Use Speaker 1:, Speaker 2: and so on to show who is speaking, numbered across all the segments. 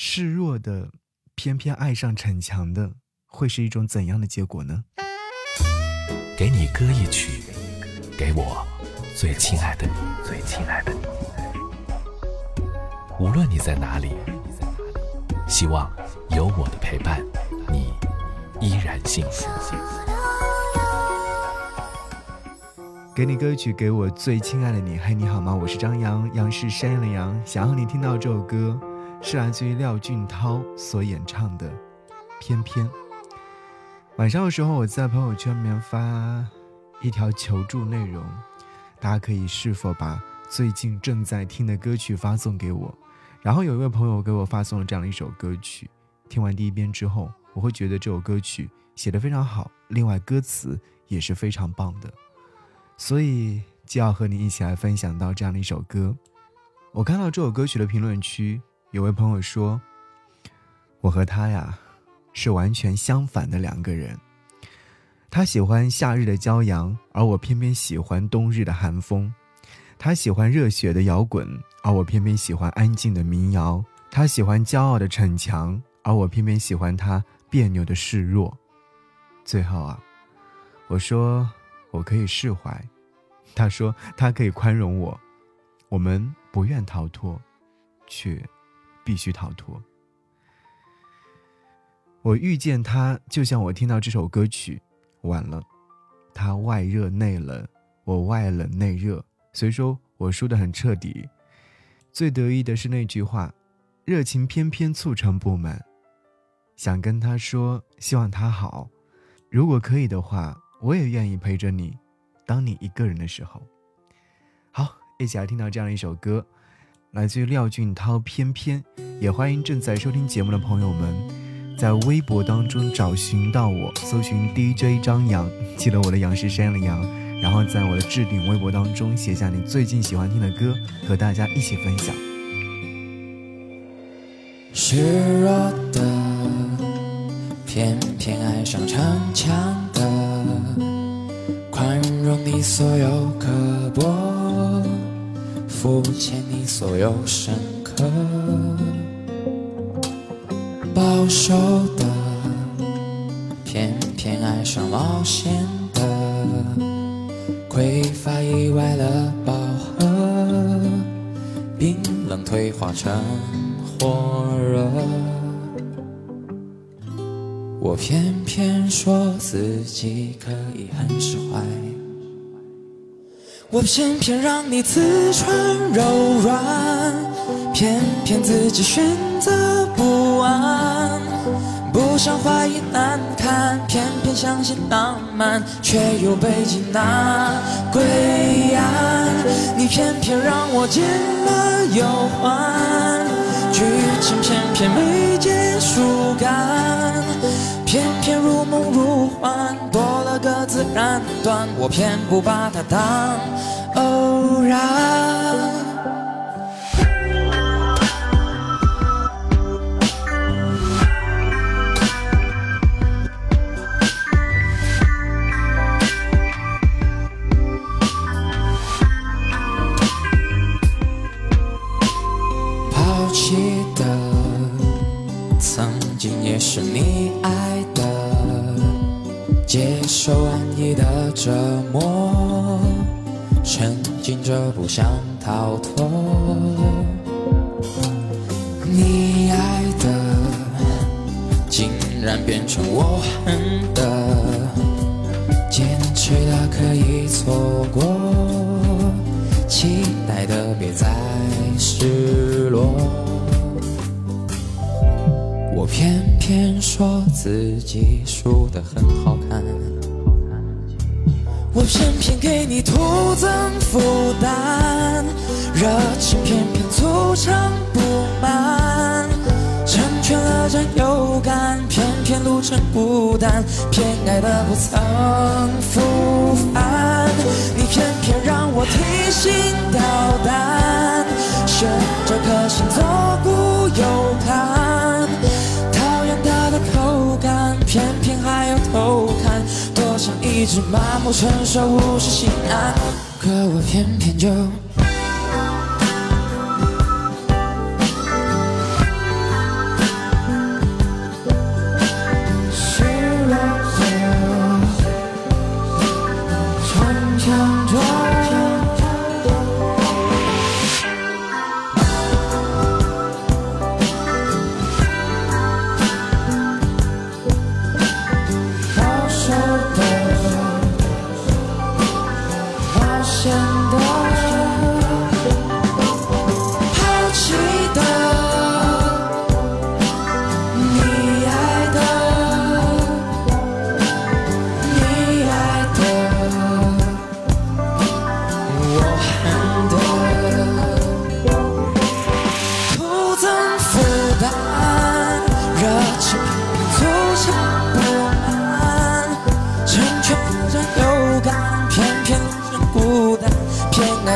Speaker 1: 示弱的偏偏爱上逞强的，会是一种怎样的结果呢？
Speaker 2: 给你歌一曲，给我最亲爱的你，最亲爱的你。无论你在哪里，希望有我的陪伴，你依然幸福。
Speaker 1: 给你歌曲，给我最亲爱的你。嘿，你好吗？我是张扬，杨是山羊的羊。想要你听到这首歌，是来自于廖俊涛所演唱的《偏偏》。晚上的时候，我在朋友圈里面发一条求助内容，大家可以是否把最近正在听的歌曲发送给我？然后有一位朋友给我发送了这样的一首歌曲，听完第一遍之后，我会觉得这首歌曲写得非常好，另外歌词也是非常棒的。所以就要和你一起来分享到这样的一首歌。我看到这首歌曲的评论区，有位朋友说：“我和他呀，是完全相反的两个人。他喜欢夏日的骄阳，而我偏偏喜欢冬日的寒风；他喜欢热血的摇滚，而我偏偏喜欢安静的民谣；他喜欢骄傲的逞强，而我偏偏喜欢他别扭的示弱。最后啊，我说。”我可以释怀，他说他可以宽容我，我们不愿逃脱，却必须逃脱。我遇见他，就像我听到这首歌曲，晚了，他外热内冷，我外冷内热，所以说我输得很彻底。最得意的是那句话，热情偏偏促成不满，想跟他说，希望他好，如果可以的话。我也愿意陪着你，当你一个人的时候。好，一起来听到这样一首歌，来自于廖俊涛《偏偏》。也欢迎正在收听节目的朋友们，在微博当中找寻到我，搜寻 DJ 张扬，记得我的杨是山的杨，然后在我的置顶微博当中写下你最近喜欢听的歌，和大家一起分享。
Speaker 3: 示弱的，偏偏爱上逞强的。宽容你所有刻薄，肤浅你所有深刻，保守的偏偏爱上冒险的，匮乏意外了饱和，冰冷退化成火热。我偏偏说自己可以很释怀，我偏偏让你自穿柔软，偏偏自己选择不安，不想怀疑难堪，偏偏相信浪漫，却又被挤拿归案。你偏偏让我见了又还，剧情偏偏没结束感。偏偏如梦如幻，多了个自然段，我偏不把它当偶然。曾经也是你爱的。接受安逸的折磨，沉浸着不想逃脱。你爱的，竟然变成我恨的，坚持的可以错过，偏说自己输得很好看，我偏偏给你徒增负担，热情偏偏促成不满，成全了占有感，偏偏路程孤单，偏爱的不曾复返，你偏偏让我提心吊胆，悬着颗心左顾右直麻木承受，无视心安，可我偏偏就。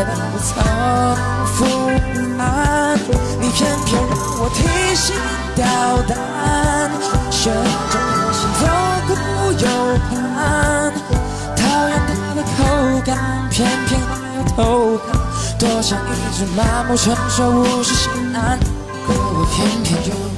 Speaker 3: 曾负担，你偏偏让我提心吊胆，选中我心左顾右盼，讨厌它的口感，偏偏还要偷看，多像一只麻木承受无事心安，可我偏偏又。